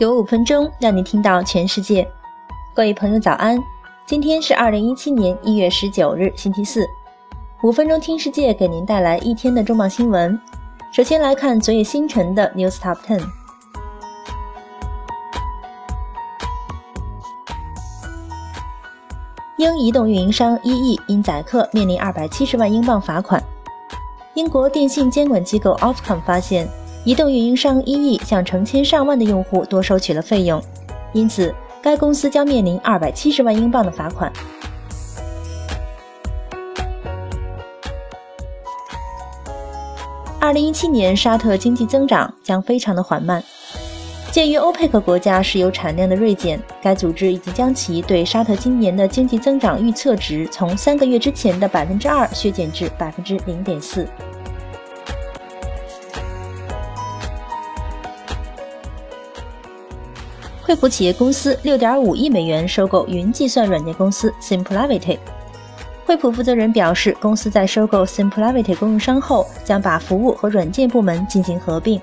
有五分钟让你听到全世界，各位朋友早安！今天是二零一七年一月十九日，星期四。五分钟听世界，给您带来一天的重磅新闻。首先来看昨夜星辰的 News Top Ten。英移动运营商 EE 因宰客面临二百七十万英镑罚款。英国电信监管机构 Ofcom 发现。移动运营商一亿向成千上万的用户多收取了费用，因此该公司将面临二百七十万英镑的罚款。二零一七年沙特经济增长将非常的缓慢。鉴于欧佩克国家石油产量的锐减，该组织已经将其对沙特今年的经济增长预测值从三个月之前的百分之二削减至百分之零点四。惠普企业公司六点五亿美元收购云计算软件公司 Simplavity。惠普负责人表示，公司在收购 Simplavity 供应商后，将把服务和软件部门进行合并。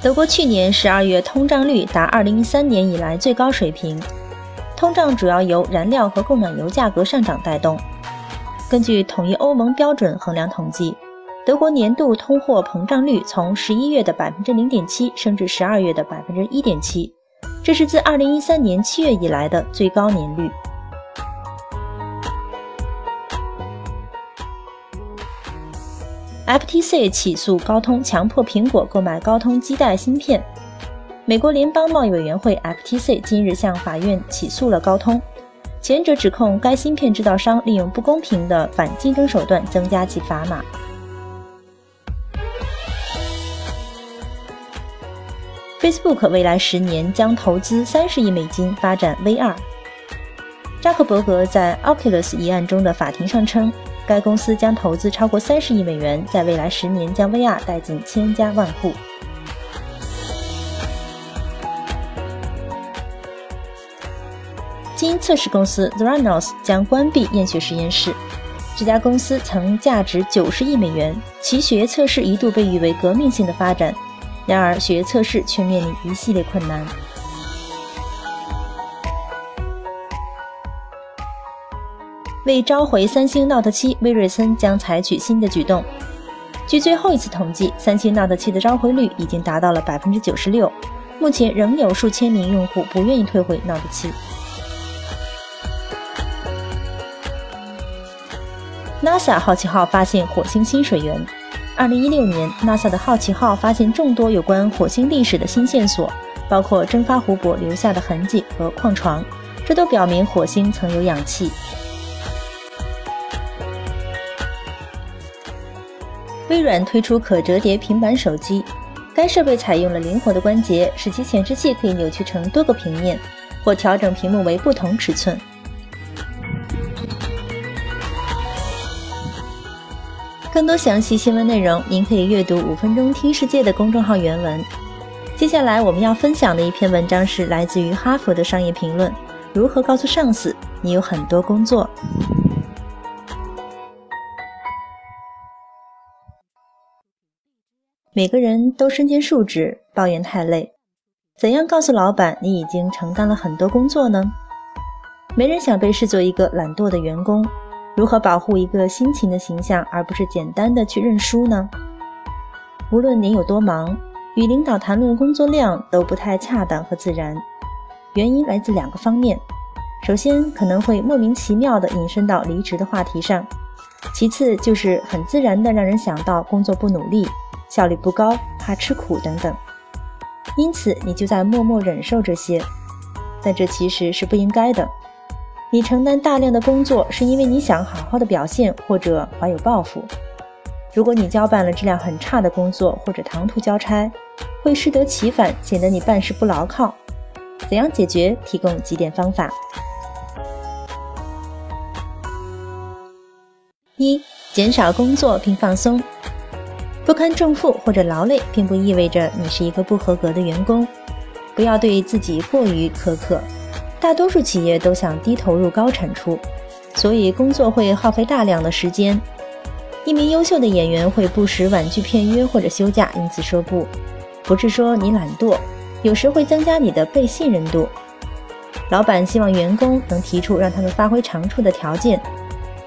德国去年十二月通胀率达二零一三年以来最高水平，通胀主要由燃料和供暖油价格上涨带动。根据统一欧盟标准衡量统计。德国年度通货膨胀率从十一月的百分之零点七升至十二月的百分之一点七，这是自二零一三年七月以来的最高年率。FTC 起诉高通，强迫苹果购买高通基带芯片。美国联邦贸易委员会 FTC 今日向法院起诉了高通，前者指控该芯片制造商利用不公平的反竞争手段增加其砝码。Facebook 未来十年将投资三十亿美金发展 VR。扎克伯格在 Oculus 一案中的法庭上称，该公司将投资超过三十亿美元，在未来十年将 VR 带进千家万户。基因测试公司 Theranos 将关闭验血实验室。这家公司曾价值九十亿美元，其血液测试一度被誉为革命性的发展。然而，血液测试却面临一系列困难。为召回三星 Note 7，威瑞森将采取新的举动。据最后一次统计，三星 Note 7的召回率已经达到了百分之九十六。目前仍有数千名用户不愿意退回 Note 7。NASA 好奇号发现火星新水源。二零一六年，NASA 的好奇号发现众多有关火星历史的新线索，包括蒸发湖泊留下的痕迹和矿床，这都表明火星曾有氧气。微软推出可折叠平板手机，该设备采用了灵活的关节，使其显示器可以扭曲成多个平面，或调整屏幕为不同尺寸。更多详细新闻内容，您可以阅读“五分钟听世界”的公众号原文。接下来我们要分享的一篇文章是来自于哈佛的商业评论：如何告诉上司你有很多工作？每个人都身兼数职，抱怨太累。怎样告诉老板你已经承担了很多工作呢？没人想被视作一个懒惰的员工。如何保护一个辛勤的形象，而不是简单的去认输呢？无论您有多忙，与领导谈论工作量都不太恰当和自然。原因来自两个方面：首先，可能会莫名其妙地引申到离职的话题上；其次，就是很自然地让人想到工作不努力、效率不高、怕吃苦等等。因此，你就在默默忍受这些，但这其实是不应该的。你承担大量的工作，是因为你想好好的表现，或者怀有抱负。如果你交办了质量很差的工作，或者唐突交差，会适得其反，显得你办事不牢靠。怎样解决？提供几点方法：一、减少工作并放松。不堪重负或者劳累，并不意味着你是一个不合格的员工。不要对自己过于苛刻。大多数企业都想低投入高产出，所以工作会耗费大量的时间。一名优秀的演员会不时婉拒片约或者休假，因此说不，不是说你懒惰，有时会增加你的被信任度。老板希望员工能提出让他们发挥长处的条件，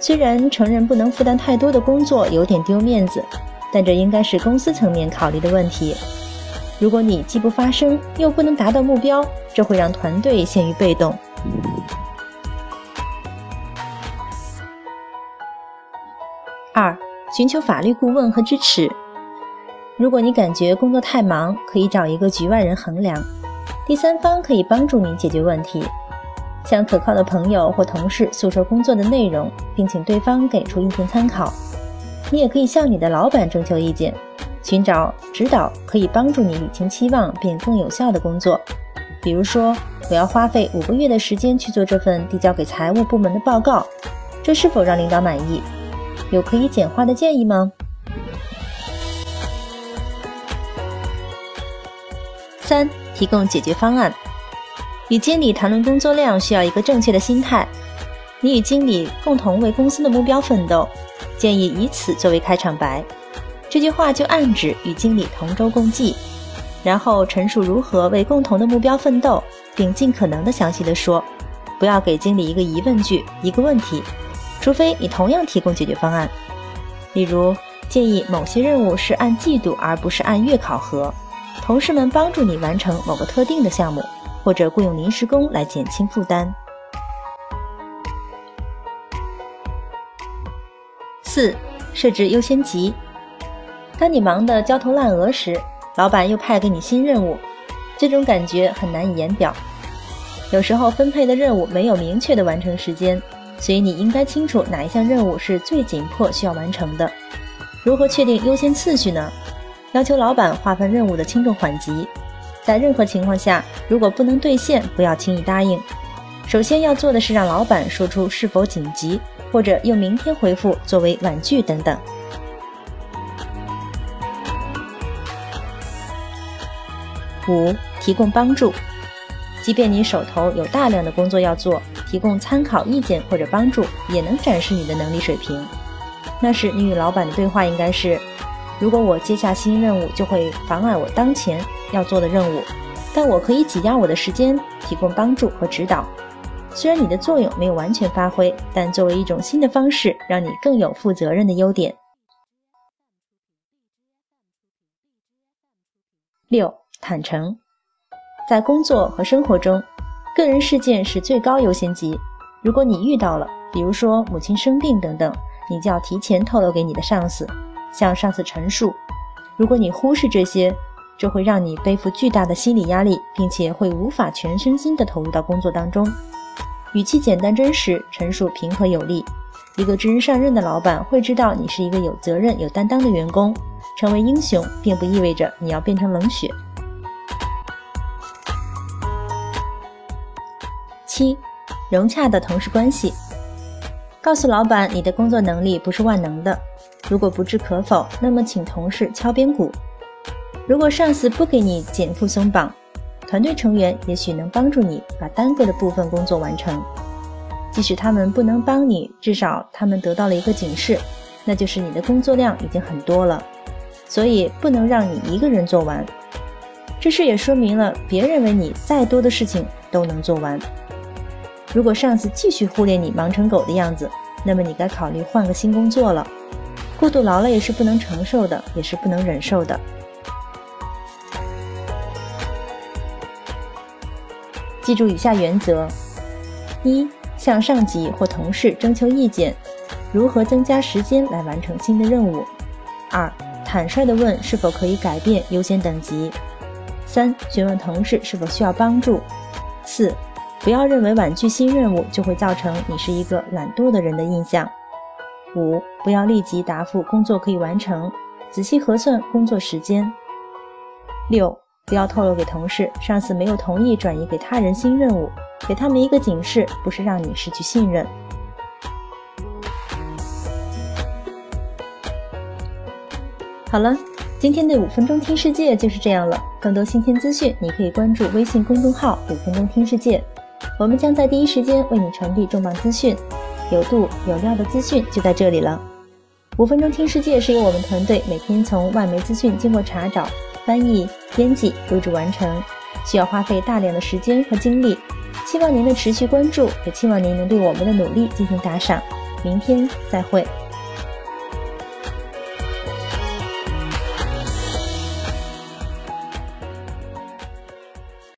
虽然承认不能负担太多的工作有点丢面子，但这应该是公司层面考虑的问题。如果你既不发声，又不能达到目标，这会让团队陷于被动。二、寻求法律顾问和支持。如果你感觉工作太忙，可以找一个局外人衡量，第三方可以帮助你解决问题。向可靠的朋友或同事诉说工作的内容，并请对方给出意见参考。你也可以向你的老板征求意见，寻找指导，可以帮助你理清期望并更有效的工作。比如说，我要花费五个月的时间去做这份递交给财务部门的报告，这是否让领导满意？有可以简化的建议吗？三、提供解决方案。与经理谈论工作量需要一个正确的心态。你与经理共同为公司的目标奋斗，建议以此作为开场白。这句话就暗指与经理同舟共济，然后陈述如何为共同的目标奋斗，并尽可能的详细的说，不要给经理一个疑问句，一个问题。除非你同样提供解决方案，例如建议某些任务是按季度而不是按月考核，同事们帮助你完成某个特定的项目，或者雇佣临时工来减轻负担。四、设置优先级。当你忙得焦头烂额时，老板又派给你新任务，这种感觉很难以言表。有时候分配的任务没有明确的完成时间。所以你应该清楚哪一项任务是最紧迫需要完成的。如何确定优先次序呢？要求老板划分任务的轻重缓急。在任何情况下，如果不能兑现，不要轻易答应。首先要做的是让老板说出是否紧急，或者用明天回复作为婉拒等等。五、提供帮助。即便你手头有大量的工作要做。提供参考意见或者帮助，也能展示你的能力水平。那时你与老板的对话应该是：如果我接下新任务，就会妨碍我当前要做的任务，但我可以挤压我的时间，提供帮助和指导。虽然你的作用没有完全发挥，但作为一种新的方式，让你更有负责任的优点。六、坦诚，在工作和生活中。个人事件是最高优先级。如果你遇到了，比如说母亲生病等等，你就要提前透露给你的上司，向上司陈述。如果你忽视这些，这会让你背负巨大的心理压力，并且会无法全身心地投入到工作当中。语气简单真实，陈述平和有力。一个知人善任的老板会知道你是一个有责任、有担当的员工。成为英雄，并不意味着你要变成冷血。七，融洽的同事关系。告诉老板你的工作能力不是万能的，如果不置可否，那么请同事敲边鼓。如果上司不给你减负松绑，团队成员也许能帮助你把单个的部分工作完成。即使他们不能帮你，至少他们得到了一个警示，那就是你的工作量已经很多了，所以不能让你一个人做完。这事也说明了别认为你再多的事情都能做完。如果上司继续忽略你忙成狗的样子，那么你该考虑换个新工作了。过度劳累是不能承受的，也是不能忍受的。记住以下原则：一、向上级或同事征求意见，如何增加时间来完成新的任务；二、坦率地问是否可以改变优先等级；三、询问同事是否需要帮助；四。不要认为婉拒新任务就会造成你是一个懒惰的人的印象。五，不要立即答复工作可以完成，仔细核算工作时间。六，不要透露给同事上司没有同意转移给他人新任务，给他们一个警示，不是让你失去信任。好了，今天的五分钟听世界就是这样了。更多新鲜资讯，你可以关注微信公众号“五分钟听世界”。我们将在第一时间为你传递重磅资讯，有度有料的资讯就在这里了。五分钟听世界是由我们团队每天从外媒资讯经过查找、翻译、编辑、录制完成，需要花费大量的时间和精力。希望您的持续关注，也期望您能对我们的努力进行打赏。明天再会。